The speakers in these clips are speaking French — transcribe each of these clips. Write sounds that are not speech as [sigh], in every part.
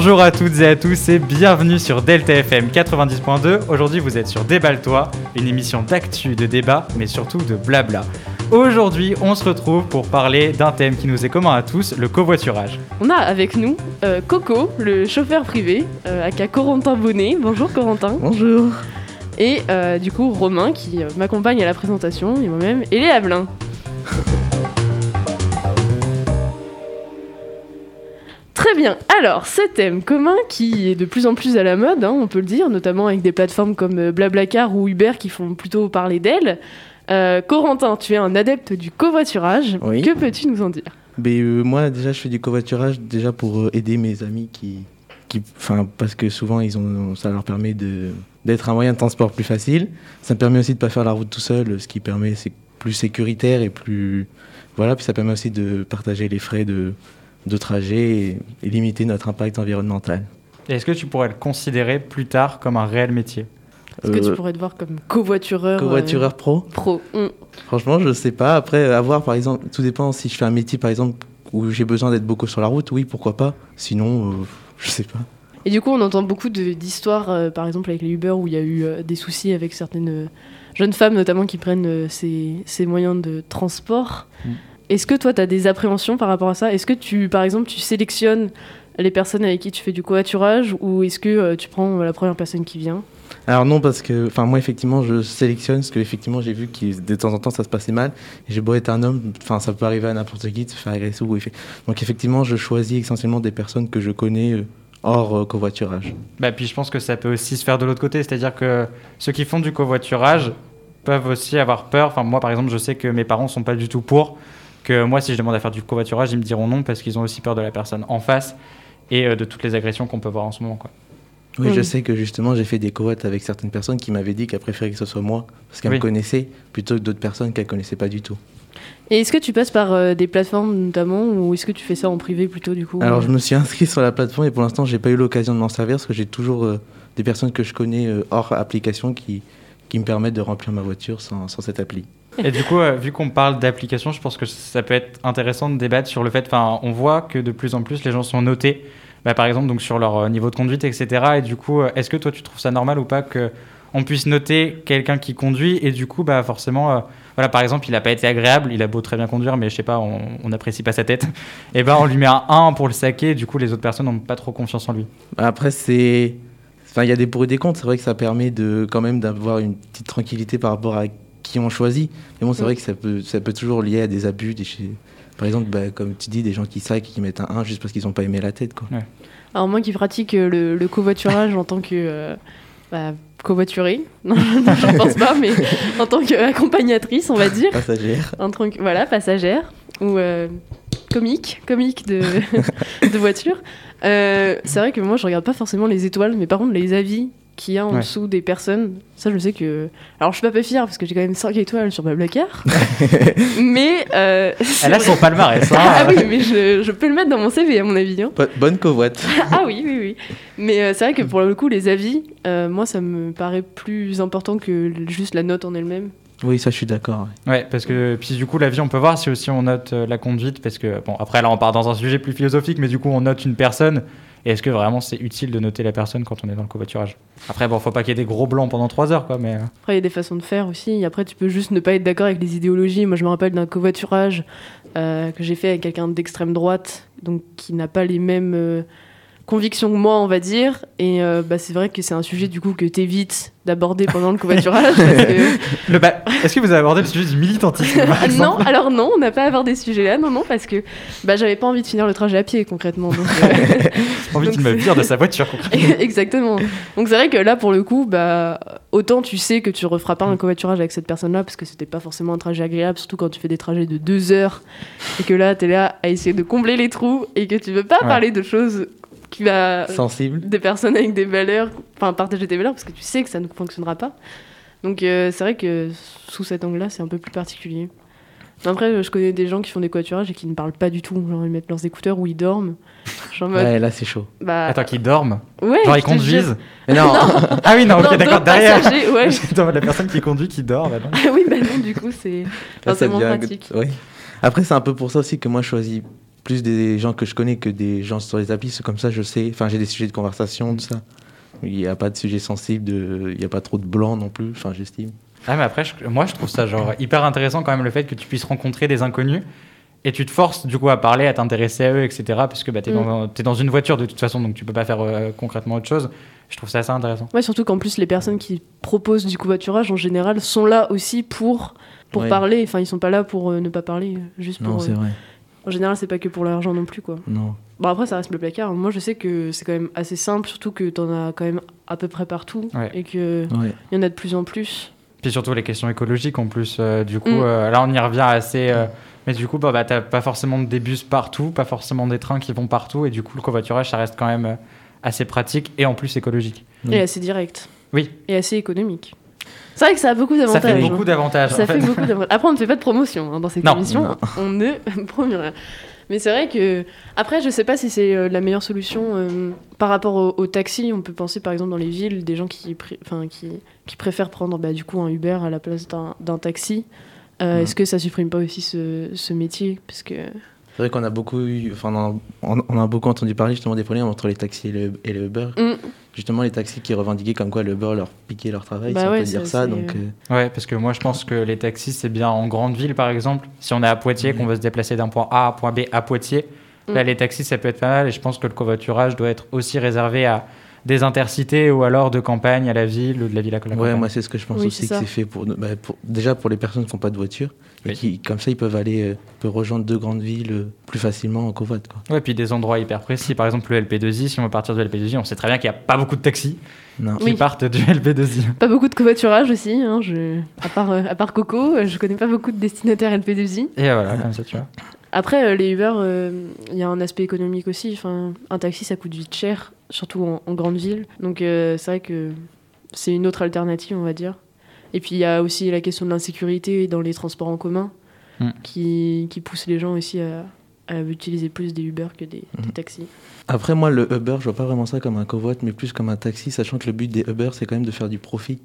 Bonjour à toutes et à tous et bienvenue sur Delta FM 90.2. Aujourd'hui vous êtes sur Déballe-toi, une émission d'actu, de débat, mais surtout de blabla. Aujourd'hui on se retrouve pour parler d'un thème qui nous est commun à tous, le covoiturage. On a avec nous euh, Coco, le chauffeur privé, euh, aka Corentin Bonnet. Bonjour Corentin. Bonjour. Et euh, du coup Romain qui euh, m'accompagne à la présentation, et moi-même, et Léa Blin. Bien. Alors, ce thème commun qui est de plus en plus à la mode, hein, on peut le dire, notamment avec des plateformes comme euh, Blablacar ou Uber qui font plutôt parler d'elle. Euh, Corentin, tu es un adepte du covoiturage. Oui. Que peux-tu nous en dire? Mais euh, moi, déjà, je fais du covoiturage déjà pour aider mes amis qui, qui, parce que souvent, ils ont, ça leur permet d'être un moyen de transport plus facile. Ça me permet aussi de pas faire la route tout seul, ce qui permet c'est plus sécuritaire et plus, voilà. Puis ça permet aussi de partager les frais de de trajet et, et limiter notre impact environnemental. Est-ce que tu pourrais le considérer plus tard comme un réel métier Est-ce que tu Euh, pourrais te voir comme covoitureur euh, covoitureur pro pro Hum. Franchement, je sais pas. Après, à voir, par exemple, tout dépend si je fais un métier, par exemple, où j'ai besoin d'être beaucoup sur la route, oui, pourquoi pas. Sinon, euh, [laughs] je sais pas. Et du coup, on entend beaucoup d'histoires, euh, par exemple avec les Uber, où il y a eu euh, des soucis avec certaines euh, jeunes femmes, notamment, qui prennent euh, ces, ces moyens de transport. Mm. Est-ce que toi, tu as des appréhensions par rapport à ça? Est-ce que, tu, par exemple, tu sélectionnes les personnes avec qui tu fais du covoiturage, ou est-ce que euh, tu prends euh, la première personne qui vient? Alors non, parce que, enfin, moi, effectivement, je sélectionne, parce que, effectivement, j'ai vu que de temps en temps, ça se passait mal. Et j'ai beau être un homme, enfin, ça peut arriver à n'importe qui de se faire agresser ou Donc, effectivement, je choisis essentiellement des personnes que je connais euh, hors euh, covoiturage. Bah puis je pense que ça peut aussi se faire de l'autre côté, c'est-à-dire que ceux qui font du covoiturage peuvent aussi avoir peur. Enfin moi par exemple, je sais que mes parents sont pas du tout pour. Que moi si je demande à faire du covoiturage, ils me diront non parce qu'ils ont aussi peur de la personne en face et euh, de toutes les agressions qu'on peut voir en ce moment. Quoi. Oui, je sais que justement, j'ai fait des covoites avec certaines personnes qui m'avaient dit qu'elles préféraient que ce soit moi, parce qu'elles Oui. me connaissaient, plutôt que d'autres personnes qu'elles connaissaient pas du tout. Et est-ce que tu passes par euh, des plateformes, notamment, ou est-ce que tu fais ça en privé plutôt, du coup Alors, je me suis inscrit sur la plateforme et pour l'instant, j'ai pas eu l'occasion de m'en servir parce que j'ai toujours euh, des personnes que je connais euh, hors application qui, qui me permettent de remplir ma voiture sans, sans cette appli. Et du coup, euh, vu qu'on parle d'application, je pense que ça peut être intéressant de débattre sur le fait. Enfin, on voit que de plus en plus les gens sont notés, bah, par exemple donc sur leur euh, niveau de conduite, etc. Et du coup, euh, est-ce que toi tu trouves ça normal ou pas que on puisse noter quelqu'un qui conduit et du coup, bah forcément, euh, voilà, par exemple, il n'a pas été agréable, il a beau très bien conduire, mais je sais pas, on on n'apprécie pas sa tête. [laughs] Et ben, on lui met un 1 pour le saquer. Et du coup, les autres personnes n'ont pas trop confiance en lui. Après, c'est. Enfin, il y a des pour et des contre. C'est vrai que ça permet de, quand même d'avoir une petite tranquillité par rapport à qui on choisit. Mais bon, c'est vrai que ça peut, ça peut toujours lier à des abus. Des, Par exemple, bah, comme tu dis, des gens qui saquent et qui mettent un 1 juste parce qu'ils n'ont pas aimé la tête. Quoi. Alors moi qui pratique euh, le, le covoiturage en tant que euh, bah, covoiturée, non, [laughs] non, je pense pas, mais en tant qu'accompagnatrice, on va dire, Passagère. en tant que voilà passagère ou euh, comique, comique de, [laughs] [laughs] de voiture. Euh, c'est vrai que moi je regarde pas forcément les étoiles, mais par contre les avis qu'il y a en Ouais. dessous des personnes, ça je sais que. Alors je suis pas peu fière parce que j'ai quand même 5 étoiles sur Blablacar, [laughs] mais. euh, Elle a son palmarès. hein. ah oui, mais je, je peux le mettre dans mon CV à mon avis. hein. Bo- Bonne covoite. Ah oui, oui, oui. Mais euh, c'est vrai que pour le coup, les avis, euh, moi, ça me paraît plus important que juste la note en elle-même. Oui, ça, je suis d'accord. ouais. Ouais, parce que puis du coup la vie on peut voir si aussi on note euh, la conduite parce que bon après là on part dans un sujet plus philosophique mais du coup on note une personne et est-ce que vraiment c'est utile de noter la personne quand on est dans le covoiturage? Après bon faut pas qu'il y ait des gros blancs pendant 3 heures quoi mais euh, Après, il y a des façons de faire aussi. Après, tu peux juste ne pas être d'accord avec les idéologies. Moi, je me rappelle d'un covoiturage euh, que j'ai fait avec quelqu'un d'extrême droite, donc qui n'a pas les mêmes convictions que moi, on va dire. Et euh, bah, c'est vrai que c'est un sujet du coup que t'évites d'aborder pendant le covoiturage. [laughs] que- est-ce que vous avez abordé le sujet du militantisme par Ah, non, alors non, on n'a pas à avoir des sujets là, non, non, parce que bah, j'avais pas envie de finir le trajet à pied concrètement. donc, euh, [laughs] envie Donc qu'il me vire de sa voiture concrètement. [laughs] Exactement. Donc c'est vrai que là, pour le coup, bah, autant tu sais que tu referas pas un covoiturage avec cette personne-là parce que c'était pas forcément un trajet agréable, surtout quand tu fais des trajets de deux heures et que là, tu es là à essayer de combler les trous et que tu veux pas Ouais. parler de choses qui va Sensible. des personnes avec des valeurs, enfin partager des valeurs parce que tu sais que ça ne fonctionnera pas. Donc euh, c'est vrai que sous cet angle-là, c'est un peu plus particulier. Après, je connais des gens qui font des covoiturages et qui ne parlent pas du tout. Genre, ils mettent leurs écouteurs ou ils dorment. Genre, en mode, Ouais, là, c'est chaud. bah, Attends qu'ils dorment ouais, Genre ils conduisent Mais non, Ah oui non ok d'accord derrière ouais. [laughs] La personne qui conduit qui dort bah non. Ah oui, bah non, du coup, c'est forcément devient- pratique. Après, c'est un peu pour ça aussi que moi, je choisis plus des gens que je connais que des gens sur les applis. C'est comme ça, je sais. Enfin, j'ai des sujets de conversation, tout ça. Il n'y a pas de sujet sensible, de... il n'y a pas trop de blanc non plus, enfin, j'estime. Ah, mais après, je- moi, je trouve ça genre hyper intéressant quand même le fait que tu puisses rencontrer des inconnus et tu te forces du coup à parler, à t'intéresser à eux, etc. Parce que bah, tu es, Mm. dans, t'es dans une voiture de toute façon, donc tu peux pas faire euh, concrètement autre chose. Je trouve ça assez intéressant. Ouais, surtout qu'en plus, les personnes qui proposent du covoiturage, en général, sont là aussi pour, pour Ouais. parler. Enfin, ils sont pas là pour euh, ne pas parler, juste Non, pour. c'est euh, vrai. En général, c'est pas que pour l'argent non plus, quoi. Non. Bon, après, ça reste le placard. Moi, je sais que c'est quand même assez simple, surtout que t'en as quand même à peu près partout. Ouais. Et qu'il Ouais. y en a de plus en plus. Puis surtout les questions écologiques en plus. euh, du coup, Mm. euh, là, on y revient assez. euh, mais du coup, bah, bah, t'as pas forcément des bus partout, pas forcément des trains qui vont partout. Et du coup, le covoiturage, ça reste quand même assez pratique et en plus écologique. Et assez direct. Oui. Et assez économique. C'est vrai que ça a beaucoup Ça d'avantages. fait beaucoup d'avantages. Ça en fait fait. beaucoup d'avantages. Après, on ne fait pas de promotion hein, dans cette Non. [laughs] On ne promet rien. Mais c'est vrai que. Après, je sais pas si c'est euh, la meilleure solution. euh, par rapport au, au taxi, on peut penser par exemple dans les villes, des gens qui, préfèrent prendre bah, du coup un Uber à la place d'un taxi. Euh, Ouais. Est-ce que ça supprime pas aussi ce, ce métier? Parce que. C'est vrai qu'on a beaucoup eu, enfin, on a, on- on a beaucoup entendu parler justement des problèmes entre les taxis et le, et le Uber. Mm. Justement, les taxis qui revendiquaient comme quoi le Uber leur piquait leur travail, Bah si on ouais, peut dire ça. Donc, euh, euh, Ouais, parce que moi je pense que les taxis c'est bien en grande ville par exemple. Si on est à Poitiers, qu'on veut se déplacer d'un point A à un point B à Poitiers, là Mm. les taxis ça peut être pas mal et je pense que le covoiturage doit être aussi réservé à des intercités ou alors de campagne à la ville ou de la ville à la ouais, campagne. moi c'est ce que je pense Oui, aussi c'est que c'est fait pour, bah, pour- déjà pour les personnes qui n'ont pas de voiture et Oui. qui, comme ça, ils peuvent aller, euh, peuvent rejoindre deux grandes villes euh, plus facilement en covoit. Quoi. Ouais, puis des endroits hyper précis. Par exemple, le LP2I, si on veut partir du LP2I, on sait très bien qu'il n'y a pas beaucoup de taxis Non. qui Oui. partent du LP2I. Pas beaucoup de covoiturage aussi. Hein, je... à, part, euh, à part Coco, je connais pas beaucoup de destinataires LP2I. Et voilà, comme ça tu vois. Après, euh, les Uber, euh, il y a un aspect économique aussi. Enfin, un taxi, ça coûte vite cher, surtout en, en grande ville. Donc, euh, c'est vrai que c'est une autre alternative, on va dire. Et puis, il y a aussi la question de l'insécurité dans les transports en commun Mm. qui, qui pousse les gens aussi à, à utiliser plus des Uber que des, des Mm. taxis. Après, moi, le Uber, je vois pas vraiment ça comme un covoit, mais plus comme un taxi, sachant que le but des Uber, c'est quand même de faire du profit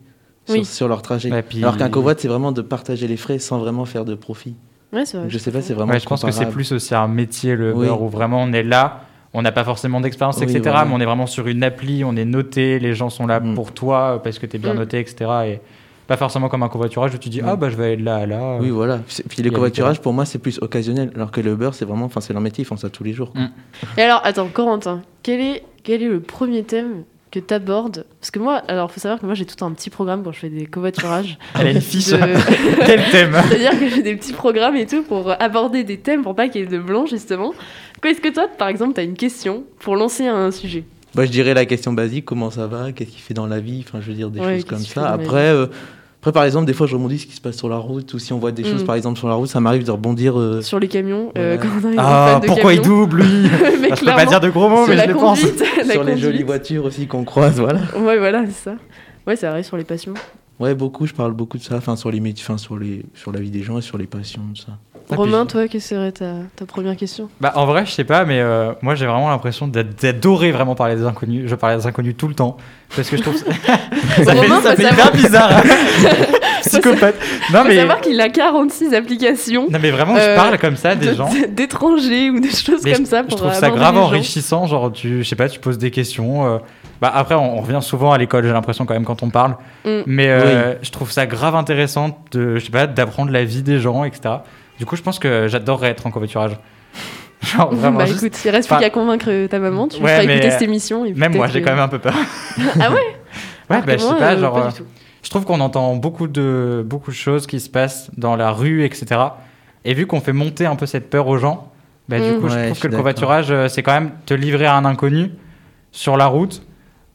sur, Oui. sur leur trajet. Puis- Alors qu'un covoit, c'est vraiment de partager les frais sans vraiment faire de profit. Ouais, vrai. Je sais pas, c'est vraiment. Ouais, je pense que c'est plus aussi un métier, le Oui. Uber, où vraiment on est là, on n'a pas forcément d'expérience, Oui, etc. Mais on est vraiment sur une appli, on est noté, les gens sont là Mm. pour toi parce que tu es bien Mm. noté, etc. Et pas forcément comme un covoiturage où tu dis, Mm. ah bah je vais aller de là à là. Oui, voilà. Puis les a covoiturages, pour moi, c'est plus occasionnel. Alors que le Uber, c'est vraiment. Enfin, c'est leur métier, ils font ça tous les jours. quoi. Mm. Et alors, attends, Corentin, quel est, quel est le premier thème que tu abordes Parce que moi, alors, faut savoir que moi, j'ai tout un petit programme quand je fais des covoiturages. [laughs] Elle a une fiche. de- [laughs] Quel thème [laughs] C'est-à-dire que j'ai des petits programmes et tout pour aborder des thèmes pour pas qu'il y ait de blanc, justement. Quoi, Est-ce que toi, par exemple, tu as une question pour lancer un sujet? Bah, je dirais la question basique comment ça va? Qu'est-ce qu'il fait dans la vie? Enfin, je veux dire des Ouais, choses comme ça. Après, euh, après, par exemple, des fois, je rebondis ce qui se passe sur la route ou si on voit des Mm. choses, par exemple, sur la route, ça m'arrive de rebondir. euh, sur les camions euh, quand on arrive Ah, de pourquoi il camion. double, lui [laughs] Enfin, Je peux pas dire de gros mots, mais je le pense. [laughs] sur les jolies voitures aussi qu'on croise, voilà. Ouais, voilà, c'est ça. Ouais, ça arrive sur les passions. Ouais, beaucoup, je parle beaucoup de ça, enfin, sur les métiers, enfin, sur, les, sur la vie des gens et sur les passions, tout ça. Romain, je- toi, quelle serait ta, ta première question? Bah, en vrai, je sais pas, mais euh, moi j'ai vraiment l'impression d'ad- d'adorer vraiment parler des inconnus. Je parle des inconnus tout le temps. Parce que je trouve ça, [laughs] [laughs] ça Romain, fait, ça faut fait hyper bizarre. [laughs] Psychopathe. Non Faut mais, savoir qu'il a 46 applications non, mais vraiment, je Euh, parle comme ça des de- gens. d'étrangers ou des choses Mais comme je, ça je pour trouve ça grave enrichissant. Genre, tu, je sais pas, tu poses des questions. euh, bah, après, on, on revient souvent à l'école, j'ai l'impression quand même quand on parle. Mm. Mais euh, je trouve ça grave intéressant de, je sais pas, d'apprendre la vie des gens, etc. Du coup, je pense que j'adorerais être en covoiturage. [laughs] Genre, vraiment, bah juste- écoute, il reste plus qu'à convaincre ta maman, tu ouais, feras mais, écouter euh, cette émission. Et Même moi, j'ai quand même un peu peur. [laughs] Ah ouais? [laughs] Ouais, Alors bah, je sais pas, euh, genre. pas euh, du tout. Je trouve qu'on entend beaucoup de, beaucoup de choses qui se passent dans la rue, etc. Et vu qu'on fait monter un peu cette peur aux gens, bah, du Mm. coup, je Ouais, je trouve que le covoiturage, euh, c'est quand même te livrer à un inconnu sur la route.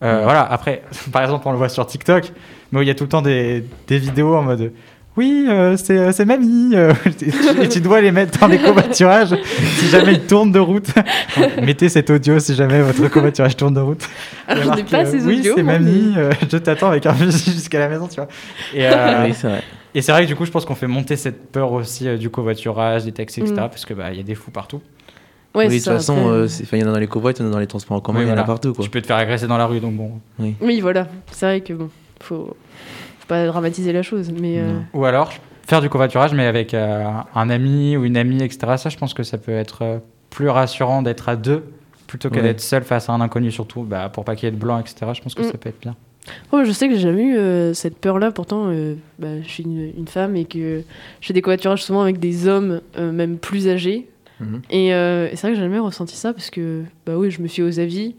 Euh, Mm. Voilà, après, [laughs] par exemple, on le voit sur TikTok, mais où il y a tout le temps des, des vidéos en mode Oui, euh, c'est euh, c'est mamie, euh, [laughs] et, tu, dois les mettre dans les covoiturages si jamais ils tournent de route. [laughs] Mettez cet audio si jamais votre covoiturage tourne de route. Alors, je n'ai pas euh, ces Oui, audios. c'est moi, mamie, euh, je t'attends avec un fusil jusqu'à la maison, tu vois. Et, euh, oui, c'est vrai. et c'est vrai que du coup, je pense qu'on fait monter cette peur aussi euh, du covoiturage, des taxis, etc. Mm. parce qu'il bah, il y a des fous partout. Ouais, oui, de toute façon, euh, enfin, il y en a dans les covoites, il y en a dans les transports en commun, Oui, il y en a voilà. partout, quoi. Tu peux te faire agresser dans la rue, donc bon. Oui, voilà. C'est vrai que bon, faut, faut pas dramatiser la chose. Mais euh. Ou alors faire du covoiturage, mais avec euh, un ami ou une amie, etc. Ça, je pense que ça peut être euh, plus rassurant d'être à deux plutôt que Ouais. d'être seul face à un inconnu, surtout bah, pour pas qu'il y ait de blanc, etc. Je pense que Mm. ça peut être bien. Oh, je sais que j'ai jamais eu euh, cette peur-là, pourtant euh, bah, je suis une, une femme et que je fais des covoiturages souvent avec des hommes, euh, même plus âgés. Mhm. Et, euh, et c'est vrai que j'ai jamais ressenti ça parce que, bah oui, je me fie aux avis.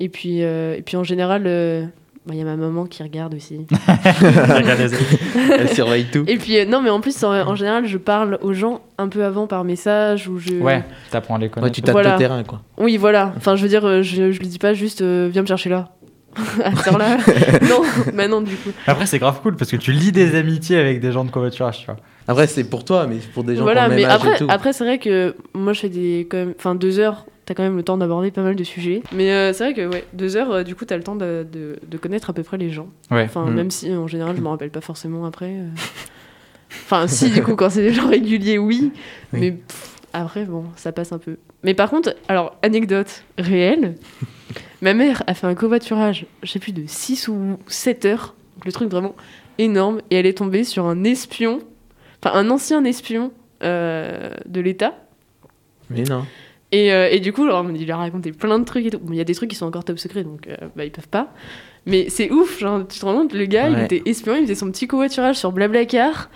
Et puis, euh, et puis en général, euh, bah, il y a ma maman qui regarde aussi. [laughs] Elle surveille tout. et puis, euh, non, mais en plus, en, en général, je parle aux gens un peu avant par message ou je. ouais, t'apprends à les Ouais, connaître. tu tapes Voilà. le terrain, quoi. Oui, voilà. Enfin, je veux dire, je, je lui dis pas juste euh, viens me chercher là. [laughs] à cette heure-là. [laughs] non, bah non, du coup. Après, c'est grave cool parce que tu lis des amitiés avec des gens de covoiturage, tu vois. Après, c'est pour toi, mais pour des gens voilà, qui ont le mais même âge et après, tout. après c'est vrai que moi je fais des quand même, enfin deux heures. T'as quand même le temps d'aborder pas mal de sujets. Mais euh, c'est vrai que ouais, deux heures, euh, du coup, t'as le temps de, de, de connaître à peu près les gens. Ouais. Enfin, Mm. même si en général, je me rappelle pas forcément après. euh. Enfin, si, du coup, quand c'est des gens réguliers, oui. Oui. Mais pff, après, bon, ça passe un peu. Mais par contre, alors, anecdote réelle, ma mère a fait un covoiturage, je sais plus, de 6 ou 7 heures. Donc, le truc vraiment énorme. Et elle est tombée sur un espion, enfin, un ancien espion euh, de l'État. Mais non. Et, euh, et du coup, genre, il leur a raconté plein de trucs et tout. Bon, il y a des trucs qui sont encore top secret, donc euh, bah, ils peuvent pas. Mais c'est ouf, genre, tu te rends compte, le gars, il était espion, il faisait son petit covoiturage sur Blablacar.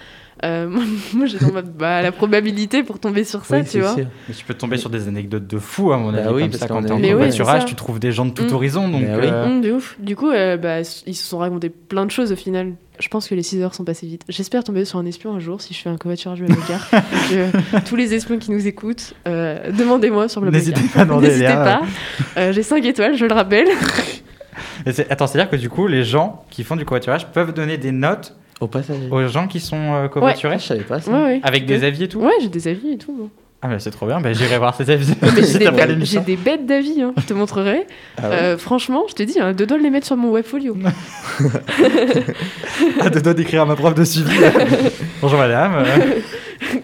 Euh, [laughs] moi, moi j'étais en mode, bah, la probabilité pour tomber sur ça, Oui, tu c'est vois. sûr. Mais tu peux tomber sur des anecdotes de fou, à mon Bah avis, oui, comme parce ça, quand t'es en ouais, covoiturage, tu trouves des gens de tout horizon, donc... Bah oui. euh, Hum, de ouf. Du coup, euh, bah, ils se sont racontés plein de choses au final. Je pense que les 6 heures sont passées vite. J'espère tomber sur un espion un jour si je fais un covoiturage Blablacar. [laughs] Euh, tous les espions qui nous écoutent, euh, demandez-moi sur Blablacar. N'hésitez pas à demander, N'hésitez pas. Euh, J'ai 5 étoiles, je le rappelle. [laughs] Et Attends, c'est-à-dire que du coup, les gens qui font du covoiturage peuvent donner des notes Au passager. aux gens qui sont euh, covoiturés? Ah, je savais pas ça. Ouais, ouais. Avec des avis et tout? Ouais, j'ai des avis et tout. Ah, mais c'est trop bien, bah, j'irai voir ces avis Mais [laughs] j'ai des, bêtes- j'ai l'émission. des bêtes d'avis, hein, je te montrerai. Ah ouais. Euh, franchement, je te dis, hein, deux doigts de les mettre sur mon webfolio. [laughs] Ah, de doigts d'écrire à ma prof de suivi. [laughs] Bonjour madame.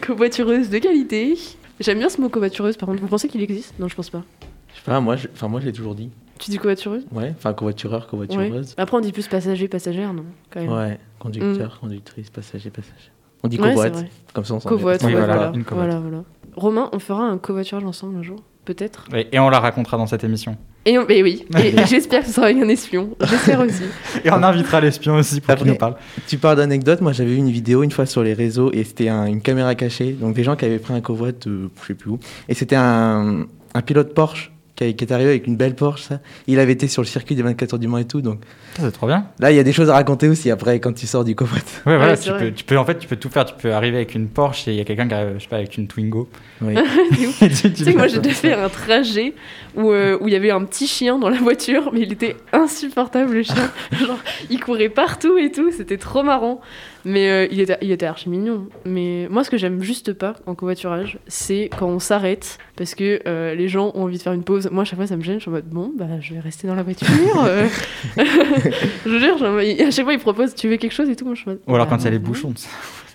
covoitureuse de qualité. J'aime bien ce mot covoitureuse, par contre. Vous pensez qu'il existe? Non, je pense pas. Je sais pas, moi, je, enfin, moi, je l'ai toujours dit. Tu dis covoitureuse? Ouais, enfin, covoitureur, Ouais. covoitureuse. Après, on dit plus passager, passagère, non Quand même. Ouais, conducteur, conductrice, passager, passager. On dit Ouais, covoite, vrai. comme ça on s'en Covoite, ouais, voilà, voilà. une covoite. voilà, voilà. Romain, on fera un covoiturage ensemble un jour Peut-être. Et on la racontera dans cette émission. Et, on- et oui, et [laughs] [laughs] j'espère que ce sera avec un espion. J'espère aussi. [laughs] Et on invitera l'espion aussi pour qu'il nous parle. Tu parles d'anecdote, moi j'avais vu une vidéo une fois sur les réseaux et c'était un- une caméra cachée, donc des gens qui avaient pris un covoit, euh, je sais plus où, et c'était un, un pilote Porsche qui, est arrivé avec une belle Porsche, ça. Il avait été sur le circuit des 24 heures du Mans et tout, donc Ça, C'est trop bien. là il y a des choses à raconter aussi après quand tu sors du covoit. Ouais, voilà, tu, peux, tu peux, en fait, tu peux tout faire. Tu peux arriver avec une Porsche et il y a quelqu'un qui arrive, je sais pas, avec une Twingo. Oui. [laughs] Tu- [laughs] tu Tu sais que moi j'ai déjà fait un trajet où euh, où il y avait un petit chien dans la voiture, mais il était insupportable le chien. [laughs] Genre, il courait partout et tout, c'était trop marrant. Mais euh, il, était, il était archi mignon. Mais moi, ce que j'aime juste pas en covoiturage, c'est quand on s'arrête parce que euh, les gens ont envie de faire une pause. Moi, à chaque fois, ça me gêne. Je suis en mode bon, bah je vais rester dans la voiture. euh. [laughs] [laughs] je veux dire, à chaque fois, ils proposent tu veux quelque chose et tout. Moi, je suis en mode, Ou alors bah, quand il y a les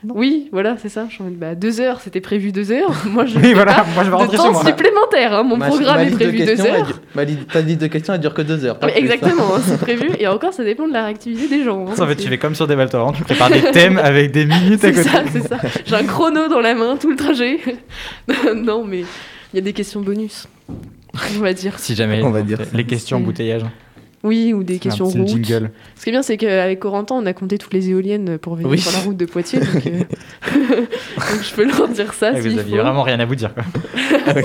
non. Oui, voilà, c'est ça. Je suis en mode bah deux heures, c'était prévu deux heures. [laughs] Moi, je Oui, voilà, pas moi je vais de rentrer chez temps supplémentaire. hein. Mon Ma- programme ma est liste de prévu deux heures. dure- ma li- ta liste de questions elle dure que deux heures. hein. exactement, hein, [laughs] c'est prévu. Et encore, ça dépend de la réactivité des gens. hein. En fait, C'est- tu fais comme sur des Valtorrents, tu prépares des thèmes [laughs] avec des minutes à C'est côté. ça, c'est ça. J'ai un chrono dans la main tout le trajet. non, mais il y a des questions bonus, on va dire. Si jamais. On va dire Les questions C'est- embouteillage. Oui, ou des questions route. jingle. Ce qui est bien, c'est qu'avec Corentin, on a compté toutes les éoliennes pour venir Oui. sur la route de Poitiers. Donc, euh, [laughs] [laughs] donc je peux leur dire ça. S'il vous aviez faut. vraiment rien à vous dire. Quoi. [laughs] Ah oui.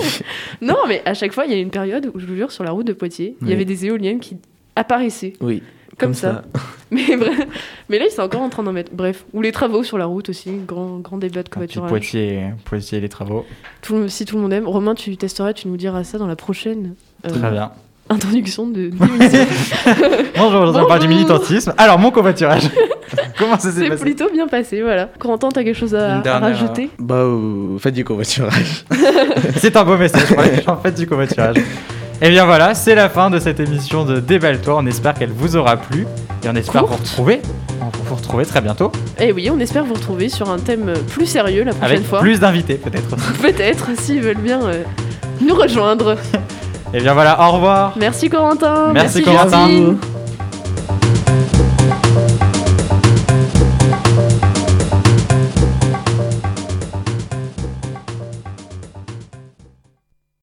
Non, mais à chaque fois, il y a une période où, je vous jure, sur la route de Poitiers, il y avait des éoliennes qui apparaissaient. Oui, Comme ça. Mais, bref, mais là, ils sont encore en train d'en mettre. Bref, ou les travaux sur la route aussi, grand, grand débat de covoiturage. Poitiers, Poitiers, les travaux. Tout si tout le monde aime. Romain, tu testeras, tu nous diras ça dans la prochaine euh, Très bien. Introduction de. [laughs] Bonjour, aujourd'hui on parle du militantisme. Alors, mon covoiturage. [laughs] Comment ça s'est C'est passé plutôt bien passé, voilà. Corentin, t'as quelque chose à, à rajouter? Bah, euh, faites du covoiturage. [laughs] C'est un beau message pour les gens faites du covoiturage. Et bien voilà, c'est la fin de cette émission de Déballe-toi. On espère qu'elle vous aura plu. Et on espère Courte. vous retrouver. On va vous retrouver très bientôt. Et Eh oui, on espère vous retrouver sur un thème plus sérieux la prochaine Avec fois. plus d'invités peut-être. Peut-être, s'ils veulent bien euh, nous rejoindre. Et bien voilà, au revoir. Merci Corentin. Merci, Merci, Corentin. Justine.